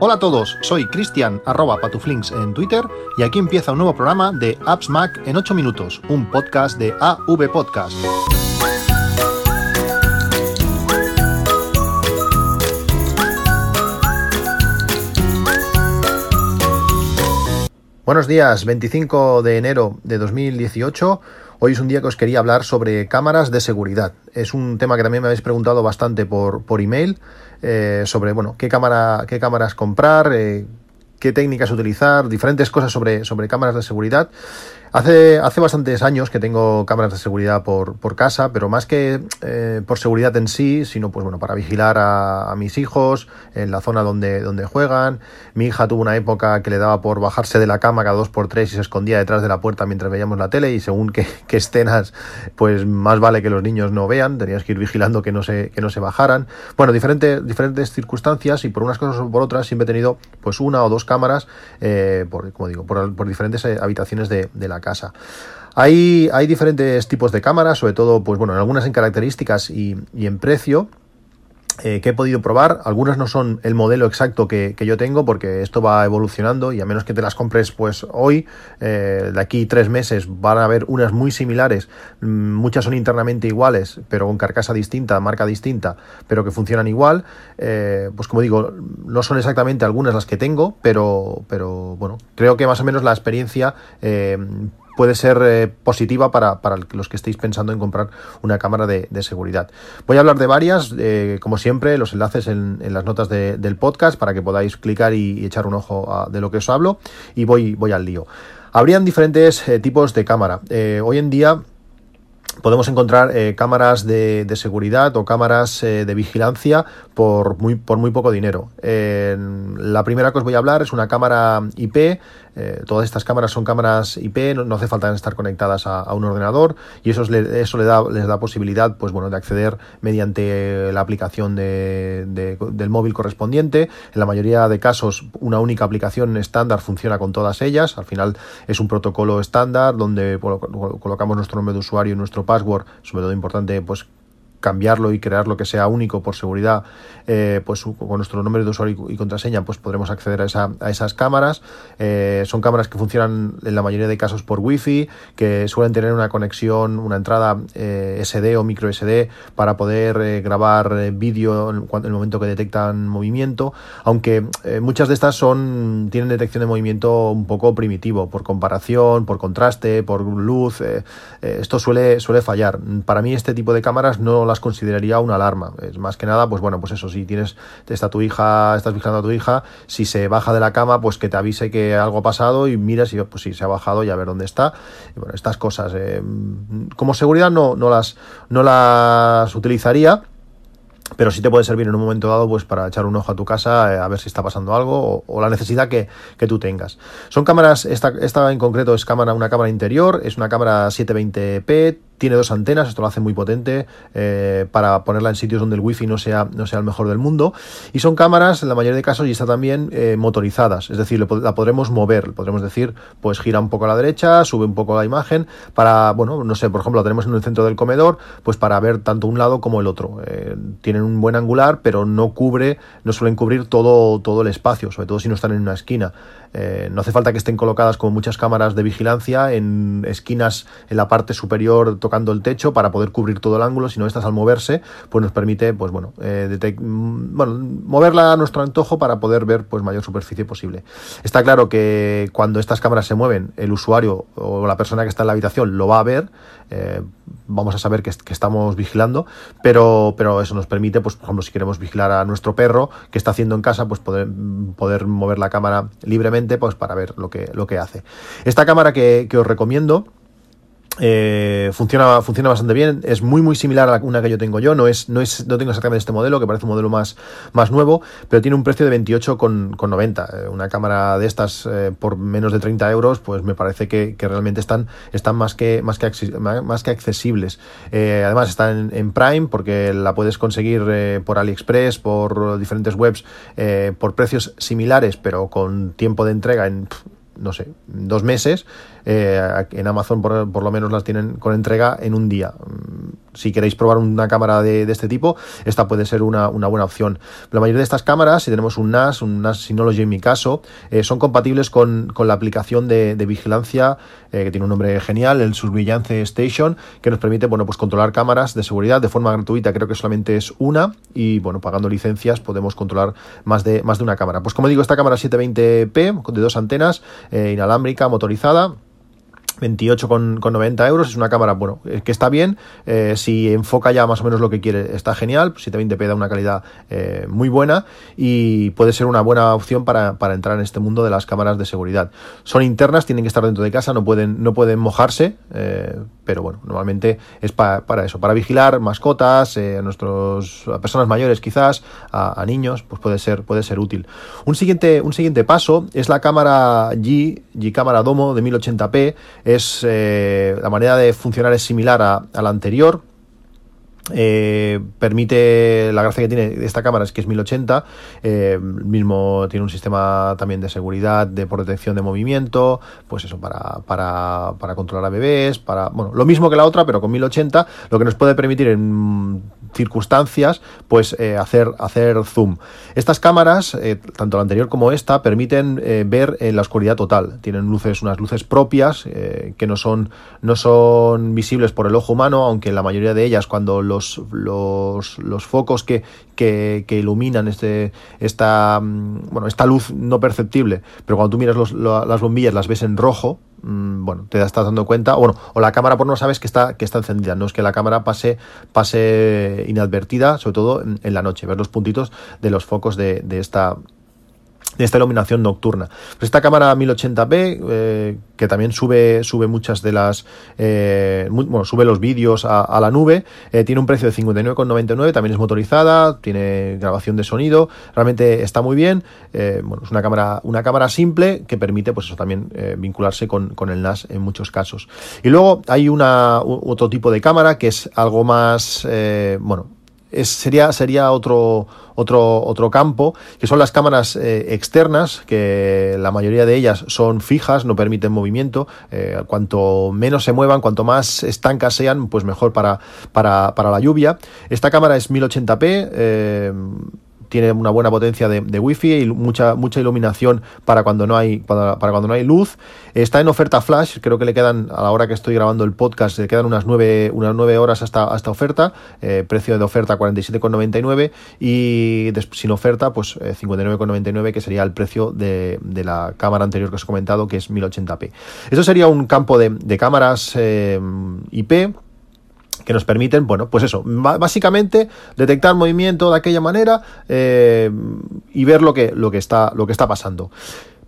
Hola a todos, soy Cristian arroba patuflinks en Twitter y aquí empieza un nuevo programa de Apps Mac en 8 minutos, un podcast de AV Podcast. Buenos días, 25 de enero de 2018. Hoy es un día que os quería hablar sobre cámaras de seguridad. Es un tema que también me habéis preguntado bastante por, por email, eh, sobre bueno, qué, cámara, qué cámaras comprar, eh, qué técnicas utilizar, diferentes cosas sobre, sobre cámaras de seguridad. Hace, hace bastantes años que tengo cámaras de seguridad por, por casa, pero más que eh, por seguridad en sí, sino pues bueno, para vigilar a, mis hijos en la zona donde, donde juegan. Mi hija tuvo una época que le daba por bajarse de la cama cada dos por tres y se escondía detrás de la puerta mientras veíamos la tele y según qué, escenas, pues más vale que los niños no vean, tenías que ir vigilando que no se, que no se bajaran. Bueno, diferentes, diferentes circunstancias y por unas cosas o por otras siempre he tenido pues una o dos cámaras, eh, por, como digo, por, por diferentes eh, habitaciones de, de la casa. Hay, hay diferentes tipos de cámaras, sobre todo, pues bueno, algunas en características y, en precio. Eh, que he podido probar. Algunas no son el modelo exacto que, yo tengo porque esto va evolucionando y a menos que te las compres pues hoy, eh, de aquí tres meses van a haber unas muy similares, mm, muchas son internamente iguales, pero con carcasa distinta, marca distinta, pero que funcionan igual. Eh, pues como digo, no son exactamente algunas las que tengo, pero, pero bueno, creo que más o menos la experiencia puede ser eh, positiva para, los que estéis pensando en comprar una cámara de, seguridad. Voy a hablar de varias, eh, como siempre, los enlaces en, las notas del podcast para que podáis clicar y, echar un ojo de lo que os hablo y voy, voy al lío. Habrían diferentes eh, tipos de cámara. hoy en día podemos encontrar cámaras de, seguridad o cámaras de vigilancia por muy, por muy poco dinero. la primera que os voy a hablar es una cámara IP eh, todas estas cámaras son cámaras IP, no, hace falta estar conectadas a, un ordenador y eso, eso le da, les da posibilidad pues, bueno, de acceder mediante la aplicación del móvil correspondiente. En la mayoría de casos una única aplicación estándar funciona con todas ellas. Al final es un protocolo estándar donde colocamos nuestro nombre de usuario y nuestro password, sobre todo importante pues cambiarlo y crear lo que sea único por seguridad, eh, pues con nuestro nombre de usuario y contraseña, pues podremos acceder a, esa, a esas cámaras. Eh, son cámaras que funcionan en la mayoría de casos por wifi, que suelen tener una conexión, una entrada eh, SD o micro SD para poder grabar vídeo en, el momento que detectan movimiento, aunque muchas de estas son tienen detección de movimiento un poco primitivo, por comparación, por contraste, por luz. esto suele, suele fallar. Para mí este tipo de cámaras no las consideraría una alarma. Es más que nada, pues bueno, pues eso, si tienes, está tu hija, estás vigilando a tu hija, si se baja de la cama, pues que te avise que algo ha pasado y miras y pues si se ha bajado y a ver dónde está. Y bueno, estas cosas. Eh, como seguridad no, no, las, no las utilizaría pero sí te puede servir en un momento dado pues para echar un ojo a tu casa eh, a ver si está pasando algo o, la necesidad que, que, tú tengas. Son cámaras, esta, esta en concreto es cámara, una cámara interior, es una cámara 720p, tiene dos antenas, esto lo hace muy potente eh, para ponerla en sitios donde el wifi no sea, no sea el mejor del mundo. Y son cámaras, en la mayoría de casos, y está también eh, motorizadas, es decir, la podremos mover, podremos decir, pues gira un poco a la derecha, sube un poco la imagen, para, bueno, no sé, por ejemplo, la tenemos en el centro del comedor, pues para ver tanto un lado como el otro. Eh, tienen un buen angular, pero no cubre, no suelen cubrir todo, todo el espacio, sobre todo si no están en una esquina. no hace falta que estén colocadas como muchas cámaras de vigilancia en esquinas en la parte superior tocando el techo para poder cubrir todo el ángulo, si no estas al moverse, pues nos permite, pues bueno, eh, mm, bueno, moverla a nuestro antojo para poder ver pues mayor superficie posible. Está claro que cuando estas cámaras se mueven, el usuario o la persona que está en la habitación lo va a ver, eh, vamos a saber que, estamos vigilando, pero, pero eso nos permite, pues por ejemplo, si queremos vigilar a nuestro perro que está haciendo en casa, pues poder, poder mover la cámara libremente, pues para ver lo que, lo que hace. Esta cámara que os recomiendo, eh, funciona, funciona bastante bien, es muy muy similar a una que yo tengo yo, no es, no es, no tengo exactamente este modelo, que parece un modelo más, más nuevo, pero tiene un precio de 28,90. Eh, una cámara de estas eh, por menos de 30 euros, pues me parece que, realmente están, están más que, más que, más que accesibles. además están en, Prime, porque la puedes conseguir por AliExpress, por diferentes webs, por precios similares, pero con tiempo de entrega en no sé, dos meses. Eh, en Amazon por, por, lo menos las tienen con entrega en un día. Si queréis probar una cámara de, este tipo, esta puede ser una, buena opción. La mayoría de estas cámaras, si tenemos un NAS, un NAS Synology en mi caso, eh, son compatibles con, la aplicación de, de vigilancia eh, que tiene un nombre genial, el Surveillance Station, que nos permite bueno, pues controlar cámaras de seguridad de forma gratuita, creo que solamente es una, y bueno, pagando licencias podemos controlar más de, más de una cámara. Pues como digo, esta cámara 720p de dos antenas, eh, inalámbrica, motorizada, 28,90 euros. Es una cámara, bueno, eh, que está bien. Eh, si enfoca ya más o menos lo que quiere, está genial. 720p da una calidad eh, muy buena y puede ser una buena opción para, para, entrar en este mundo de las cámaras de seguridad. Son internas, tienen que estar dentro de casa, no pueden, no pueden mojarse, pero bueno, normalmente es para eso, para vigilar mascotas, a nuestros a personas mayores quizás, a, a, niños, pues puede ser, puede ser útil. Un siguiente, un siguiente paso es la cámara G, G cámara Domo de 1080p es eh, la manera de funcionar es similar a, a la anterior. Eh, permite la gracia que tiene esta cámara es que es 1080 eh, mismo tiene un sistema también de seguridad de protección de movimiento pues eso para, para, para controlar a bebés para bueno lo mismo que la otra pero con 1080 lo que nos puede permitir en circunstancias, pues eh, hacer, hacer zoom. Estas cámaras, eh, tanto la anterior como esta, permiten ver en la oscuridad total. Tienen luces, unas luces propias que no son, no son visibles por el ojo humano, aunque la mayoría de ellas, cuando los, los, los focos que, que, iluminan este, esta, mm, bueno, esta luz no perceptible, pero cuando tú miras los, las bombillas las ves en rojo, Mm, bueno, te estás dando cuenta, bueno, o la cámara por no sabes que está, que está encendida, no es que la cámara pase, pase inadvertida, sobre todo en, en la noche, ver los puntitos de los focos de, de esta de esta iluminación nocturna. Pues esta cámara 1080p, eh, que también sube, sube muchas de las, eh, bueno, sube los vídeos a, la nube, eh, tiene un precio de 59,99, también es motorizada, tiene grabación de sonido, realmente está muy bien, bueno, es una cámara, una cámara simple que permite, pues eso también, vincularse con, con, el NAS en muchos casos. Y luego hay una, otro tipo de cámara que es algo más, bueno, es, sería, sería otro, otro, otro campo, que son las cámaras eh, externas, que la mayoría de ellas son fijas, no permiten movimiento. Eh, cuanto menos se muevan, cuanto más estancas sean, pues mejor para, para, para la lluvia. Esta cámara es 1080p. Eh, tiene una buena potencia de, de wifi y mucha, mucha iluminación para cuando no hay, para, cuando no hay luz. Está en oferta flash, creo que le quedan, a la hora que estoy grabando el podcast, le quedan unas 9, unas 9 horas hasta, hasta oferta, eh, precio de oferta 47,99 y sin oferta pues eh, 59,99 que sería el precio de, de, la cámara anterior que os he comentado que es 1080p. Eso sería un campo de, de cámaras eh, IP que nos permiten, bueno, pues eso, básicamente detectar movimiento de aquella manera eh, y ver lo que, lo que, está, lo que está pasando.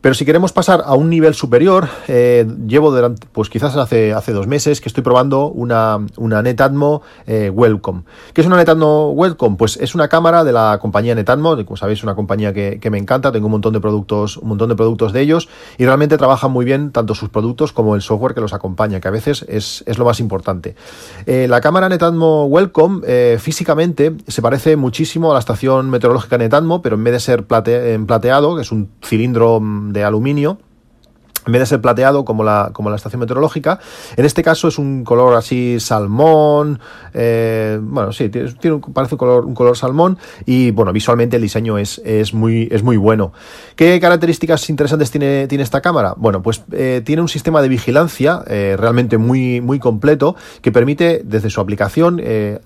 Pero si queremos pasar a un nivel superior, eh, llevo pues quizás hace, hace dos meses que estoy probando una, una Netatmo eh, Welcome. ¿Qué es una Netatmo Welcome? Pues es una cámara de la compañía Netatmo, como sabéis, es una compañía que, que, me encanta, tengo un montón de productos, un montón de productos de ellos y realmente trabajan muy bien tanto sus productos como el software que los acompaña, que a veces es, es lo más importante. Eh, la cámara Netatmo Welcome físicamente se parece muchísimo a la estación meteorológica Netatmo, pero en vez de ser plate, en plateado, que es un cilindro de aluminio en vez de ser plateado como la, como la estación meteorológica. En este caso es un color así salmón, eh, bueno, sí, tiene, tiene, parece un color, un color salmón y bueno, visualmente el diseño es, es, muy, es muy bueno. ¿Qué características interesantes tiene, tiene esta cámara? Bueno, pues eh, tiene un sistema de vigilancia eh, realmente muy, muy completo que permite desde su aplicación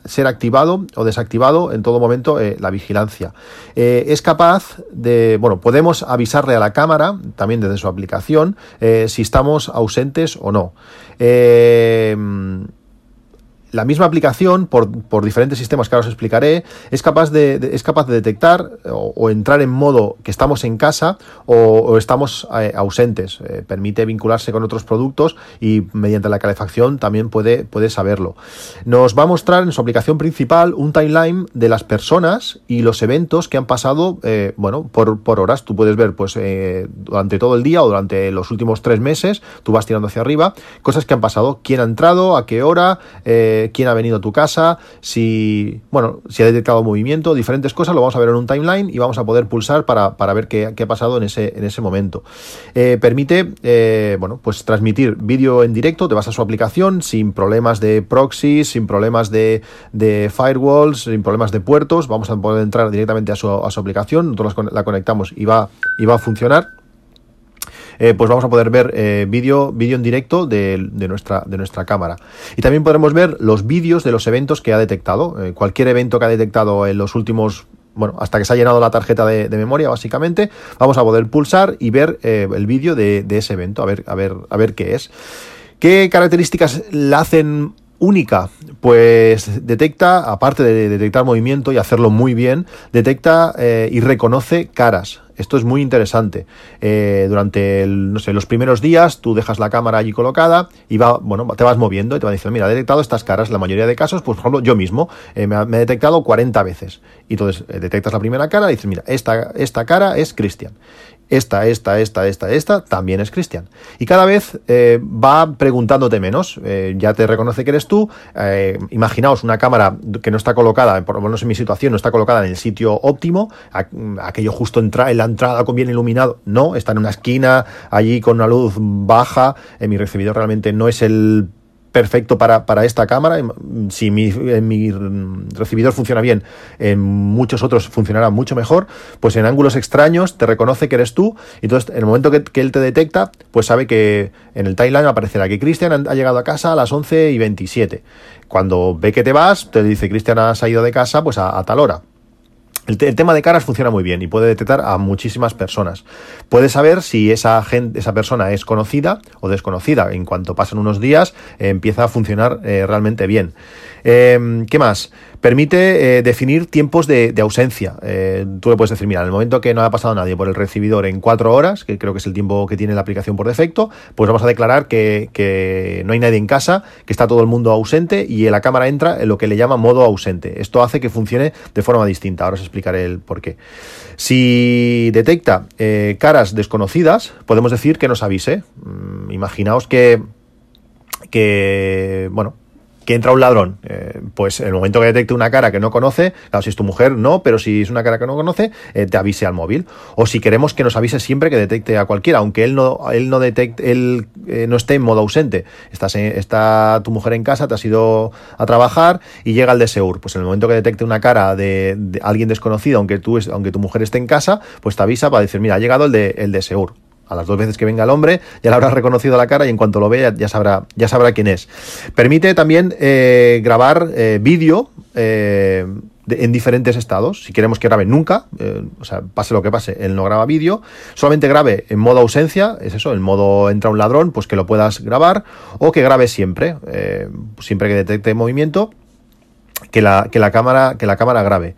ser activado o desactivado en todo momento la vigilancia. Es capaz de, bueno, podemos avisarle a la cámara también desde su aplicación eh, si estamos ausentes o no. Eh, la misma aplicación, por, por, diferentes sistemas que ahora os explicaré, es capaz de, es capaz de detectar o, entrar en modo que estamos en casa o, estamos eh, ausentes. Eh, permite vincularse con otros productos y mediante la calefacción también puede, puede saberlo. Nos va a mostrar en su aplicación principal un timeline de las personas y los eventos que han pasado, eh, bueno, por, por, horas. Tú puedes ver, pues, eh, durante todo el día o durante los últimos tres meses, tú vas tirando hacia arriba, cosas que han pasado, quién ha entrado, a qué hora, quién ha venido a tu casa, si, bueno, si ha detectado movimiento, diferentes cosas, lo vamos a ver en un timeline y vamos a poder pulsar para, para ver qué, qué, ha pasado en ese, en ese momento. Eh, permite, eh, bueno, pues transmitir vídeo en directo, te vas a su aplicación sin problemas de proxies, sin problemas de, de firewalls, sin problemas de puertos, vamos a poder entrar directamente a su, a su aplicación, nosotros la conectamos y va, y va a funcionar. Eh, pues vamos a poder ver eh, vídeo vídeo en directo de, nuestra, de nuestra cámara. Y también podremos ver los vídeos de los eventos que ha detectado. Eh, cualquier evento que ha detectado en los últimos bueno, hasta que se ha llenado la tarjeta de, memoria, básicamente, vamos a poder pulsar y ver el vídeo de, de, ese evento, a ver, a ver, a ver qué es. ¿Qué características la hacen única, pues detecta, aparte de detectar movimiento y hacerlo muy bien, detecta y reconoce caras. Esto es muy interesante. Eh, durante no sé, los primeros días tú dejas la cámara allí colocada y va, bueno, te vas moviendo y te va diciendo, mira, he detectado estas caras. La mayoría de casos, pues por ejemplo, yo mismo eh, me, he detectado 40 veces. Y entonces detectas la primera cara y dices, mira, esta, esta cara es Cristian esta, esta, esta, esta, esta, también es Cristian. Y cada vez eh, va preguntándote menos, eh, ya te reconoce que eres tú. Eh, imaginaos una cámara que no está colocada, por lo menos en mi situación, no está colocada en el sitio óptimo, aquello justo entra, en la entrada con bien iluminado, no, está en una esquina, allí con una luz baja, en mi recibidor realmente no es el perfecto para, para esta cámara. Si mi, mi, recibidor funciona bien, en muchos otros funcionará mucho mejor. Pues en ángulos extraños te reconoce que eres tú. Entonces, en el momento que, él te detecta, pues sabe que en el timeline aparecerá que Cristian ha llegado a casa a las 11 y 27. Cuando ve que te vas, te dice Cristian ha salido de casa pues a tal hora. El, tema de caras funciona muy bien y puede detectar a muchísimas personas. Puede saber si esa, gente, esa persona es conocida o desconocida. En cuanto pasan unos días, eh, empieza a funcionar eh, realmente bien. Eh, ¿Qué más? Permite eh, definir tiempos de, ausencia. Eh, tú le puedes decir, mira, en el momento que no ha pasado nadie por el recibidor en cuatro horas, que creo que es el tiempo que tiene la aplicación por defecto, pues vamos a declarar que, no hay nadie en casa, que está todo el mundo ausente y la cámara entra en lo que le llama modo ausente. Esto hace que funcione de forma distinta. Ahora os explicaré el por qué. Si detecta eh, caras desconocidas, podemos decir que nos avise. Mm, imaginaos que que, bueno, que entra un ladrón, eh, pues en el momento que detecte una cara que no conoce, claro, si es tu mujer, no, pero si es una cara que no conoce, eh, te avise al móvil. O si queremos que nos avise siempre que detecte a cualquiera, aunque él no, él no detecte, él eh, no esté en modo ausente. Estás está tu mujer en casa, te has ido a trabajar y llega el de Seur. Pues en el momento que detecte una cara de, alguien desconocido, aunque tú, aunque tu mujer esté en casa, pues te avisa para decir, mira, ha llegado el de, el de a las dos veces que venga el hombre, ya le habrá reconocido la cara y en cuanto lo vea ya sabrá, ya sabrá quién es. Permite también eh, grabar eh, vídeo eh, en diferentes estados. Si queremos que grabe nunca, o sea, pase lo que pase, él no graba vídeo, solamente grabe en modo ausencia, es eso, en modo entra un ladrón, pues que lo puedas grabar, o que grabe siempre, siempre que detecte movimiento, que la, que la cámara, que la cámara grabe.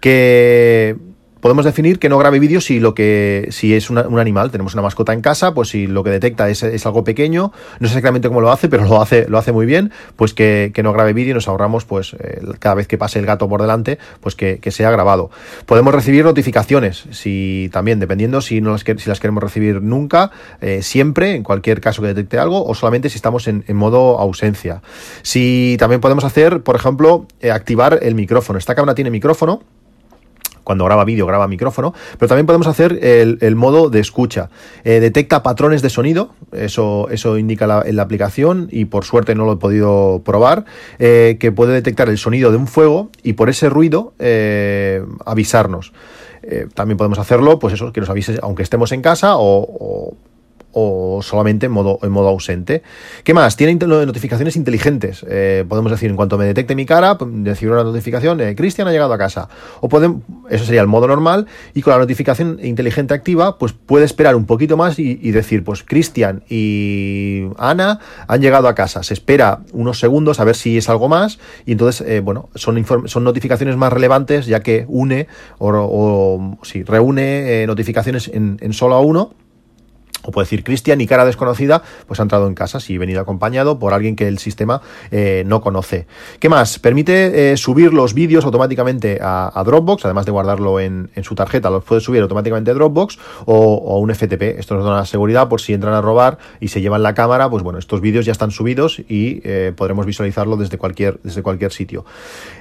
Que podemos definir que no grabe vídeo si lo que si es un animal, tenemos una mascota en casa, pues si lo que detecta es, es, algo pequeño, no sé exactamente cómo lo hace, pero lo hace, lo hace muy bien, pues que, no grabe vídeo y nos ahorramos, pues cada vez que pase el gato por delante, pues que, sea grabado. Podemos recibir notificaciones, si también, dependiendo si, no las, si las queremos recibir nunca, eh, siempre, en cualquier caso que detecte algo, o solamente si estamos en, modo ausencia. Si también podemos hacer, por ejemplo, eh, activar el micrófono. Esta cámara tiene micrófono, cuando graba vídeo, graba micrófono, pero también podemos hacer el, modo de escucha. Eh, detecta patrones de sonido, eso, eso indica la, en la aplicación y por suerte no lo he podido probar, eh, que puede detectar el sonido de un fuego y por ese ruido eh, avisarnos. también podemos hacerlo, pues eso, que nos avise aunque estemos en casa o o solamente en modo, en modo ausente. ¿Qué más? Tiene notificaciones inteligentes. Eh, podemos decir, en cuanto me detecte mi cara, decir una notificación, eh, Cristian ha llegado a casa. O podemos, eso sería el modo normal, y con la notificación inteligente activa, pues puede esperar un poquito más y, decir, pues Cristian y Ana han llegado a casa. Se espera unos segundos a ver si es algo más, y entonces, eh, bueno, son, son notificaciones más relevantes, ya que une o, o sí, reúne notificaciones en, en solo a uno o puede decir Cristian y cara desconocida, pues ha entrado en casa si venido acompañado por alguien que el sistema eh, no conoce. ¿Qué más? Permite eh, subir los vídeos automáticamente a, Dropbox, además de guardarlo en, su tarjeta, los puede subir automáticamente a Dropbox o, un FTP. Esto nos da una seguridad por si entran a robar y se llevan la cámara, pues bueno, estos vídeos ya están subidos y eh, podremos visualizarlo desde cualquier, desde cualquier sitio.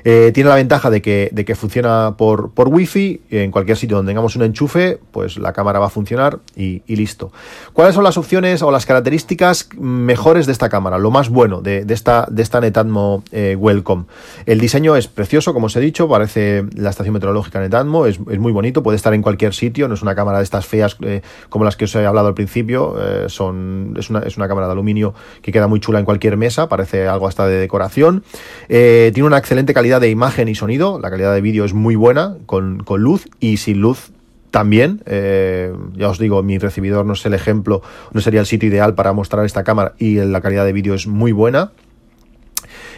tiene la ventaja de que, de que funciona por, por Wi-Fi, en cualquier sitio donde tengamos un enchufe, pues la cámara va a funcionar y listo. ¿Cuáles son las opciones o las características mejores de esta cámara? Lo más bueno de, esta, de esta Netatmo eh, Welcome. El diseño es precioso, como os he dicho, parece la estación meteorológica Netatmo, es, muy bonito, puede estar en cualquier sitio, no es una cámara de estas feas eh, como las que os he hablado al principio, eh, son, es, una, es una cámara de aluminio que queda muy chula en cualquier mesa, parece algo hasta de decoración. tiene una excelente calidad de imagen y sonido, la calidad de vídeo es muy buena, con, con luz y sin luz también, eh, ya os digo, mi recibidor no es el ejemplo, no sería el sitio ideal para mostrar esta cámara y la calidad de vídeo es muy buena.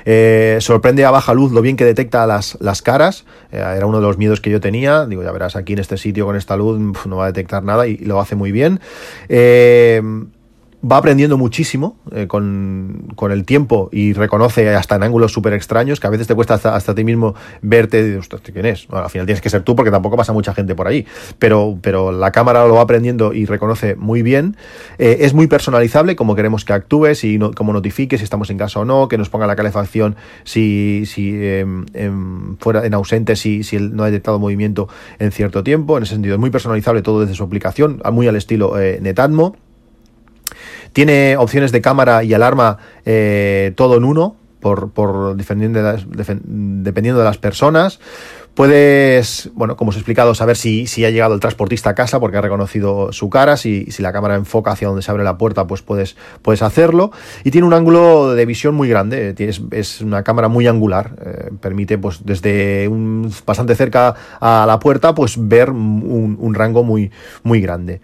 Eh, sorprende a baja luz lo bien que detecta las, las caras. Eh, era uno de los miedos que yo tenía. Digo, ya verás, aquí en este sitio con esta luz no va a detectar nada y, lo hace muy bien va aprendiendo muchísimo eh, con, el tiempo y reconoce hasta en ángulos súper extraños que a veces te cuesta hasta, hasta a ti mismo verte y dices, ¿quién es? al final tienes que ser tú porque tampoco pasa mucha gente por ahí. Pero, pero la cámara lo va aprendiendo y reconoce muy bien. Eh, es muy personalizable como queremos que actúe, si no, como notifique si estamos en casa o no, que nos ponga la calefacción si, si em, fuera en ausente, si, si él no ha detectado movimiento en cierto tiempo. En ese sentido, es muy personalizable todo desde su aplicación, muy al estilo eh, Netatmo. Tiene opciones de cámara y alarma eh, todo en uno, por, por dependiendo, dependiendo de las personas. Puedes, bueno, como os he explicado, saber si, si, ha llegado el transportista a casa porque ha reconocido su cara. Si, si, la cámara enfoca hacia donde se abre la puerta, pues puedes, puedes hacerlo. Y tiene un ángulo de visión muy grande. Es una cámara muy angular. Eh, permite, pues, desde bastante cerca a la puerta, pues ver un, un rango muy, muy grande.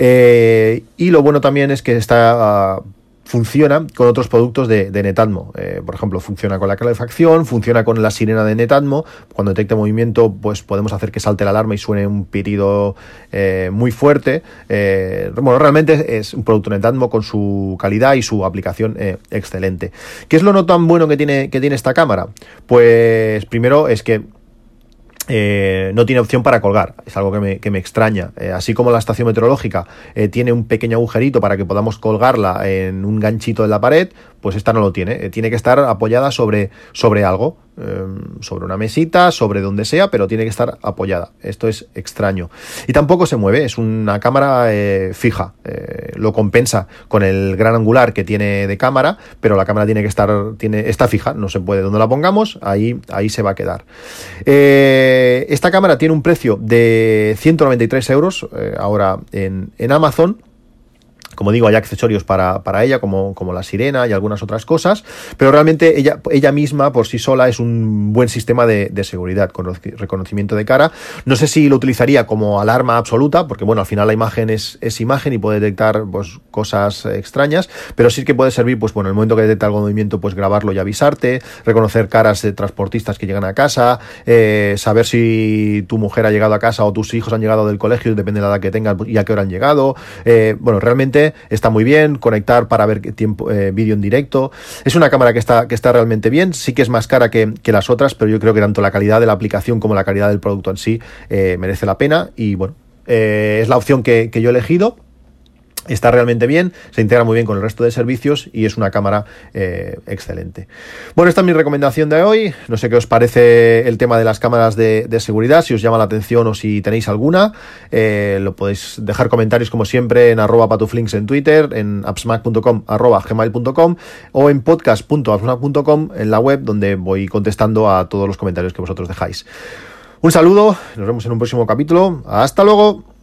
Eh, y lo bueno también es que está funciona con otros productos de, Netatmo. Eh, por ejemplo, funciona con la calefacción, funciona con la sirena de Netatmo. Cuando detecte movimiento, pues podemos hacer que salte la alarma y suene un pitido eh, muy fuerte. bueno, realmente es un producto Netatmo con su calidad y su aplicación excelente. ¿Qué es lo no tan bueno que tiene, que tiene esta cámara? Pues primero es que eh, no tiene opción para colgar, es algo que me, que me extraña. Eh, así como la estación meteorológica eh, tiene un pequeño agujerito para que podamos colgarla en un ganchito de la pared, pues esta no lo tiene. tiene que estar apoyada sobre, sobre algo. Em, sobre una mesita, sobre donde sea, pero tiene que estar apoyada. Esto es extraño. Y tampoco se mueve, es una cámara eh, fija. Eh, lo compensa con el gran angular que tiene de cámara, pero la cámara tiene que estar, tiene, está fija, no se puede. Donde la pongamos, ahí, ahí se va a quedar. Eh, esta cámara tiene un precio de 193 euros ahora en, en Amazon. Como digo, hay accesorios para, ella, como, como, la sirena y algunas otras cosas, pero realmente ella, ella misma por sí sola es un buen sistema de, seguridad con reconocimiento de cara. No sé si lo utilizaría como alarma absoluta, porque bueno, al final la imagen es, es imagen y puede detectar pues, cosas extrañas, pero sí que puede servir, pues bueno, en el momento que detecta algún movimiento, pues grabarlo y avisarte, reconocer caras de transportistas que llegan a casa, eh, saber si tu mujer ha llegado a casa o tus hijos han llegado del colegio, depende de la edad que tengan y a qué hora han llegado. Eh, bueno, realmente está muy bien, conectar para ver tiempo, eh, vídeo en directo. Es una cámara que está, que está realmente bien, sí que es más cara que, las otras, pero yo creo que tanto la calidad de la aplicación como la calidad del producto en sí eh, merece la pena y bueno, eh, es la opción que, que yo he elegido Está realmente bien, se integra muy bien con el resto de servicios y es una cámara eh, excelente. Bueno, esta es mi recomendación de hoy. No sé qué os parece el tema de las cámaras de, seguridad, si os llama la atención o si tenéis alguna. Eh, lo podéis dejar comentarios como siempre en arroba patuflinks en Twitter, en appsmac.com gmail.com o en podcast.appsmac.com en la web donde voy contestando a todos los comentarios que vosotros dejáis. Un saludo, nos vemos en un próximo capítulo. Hasta luego.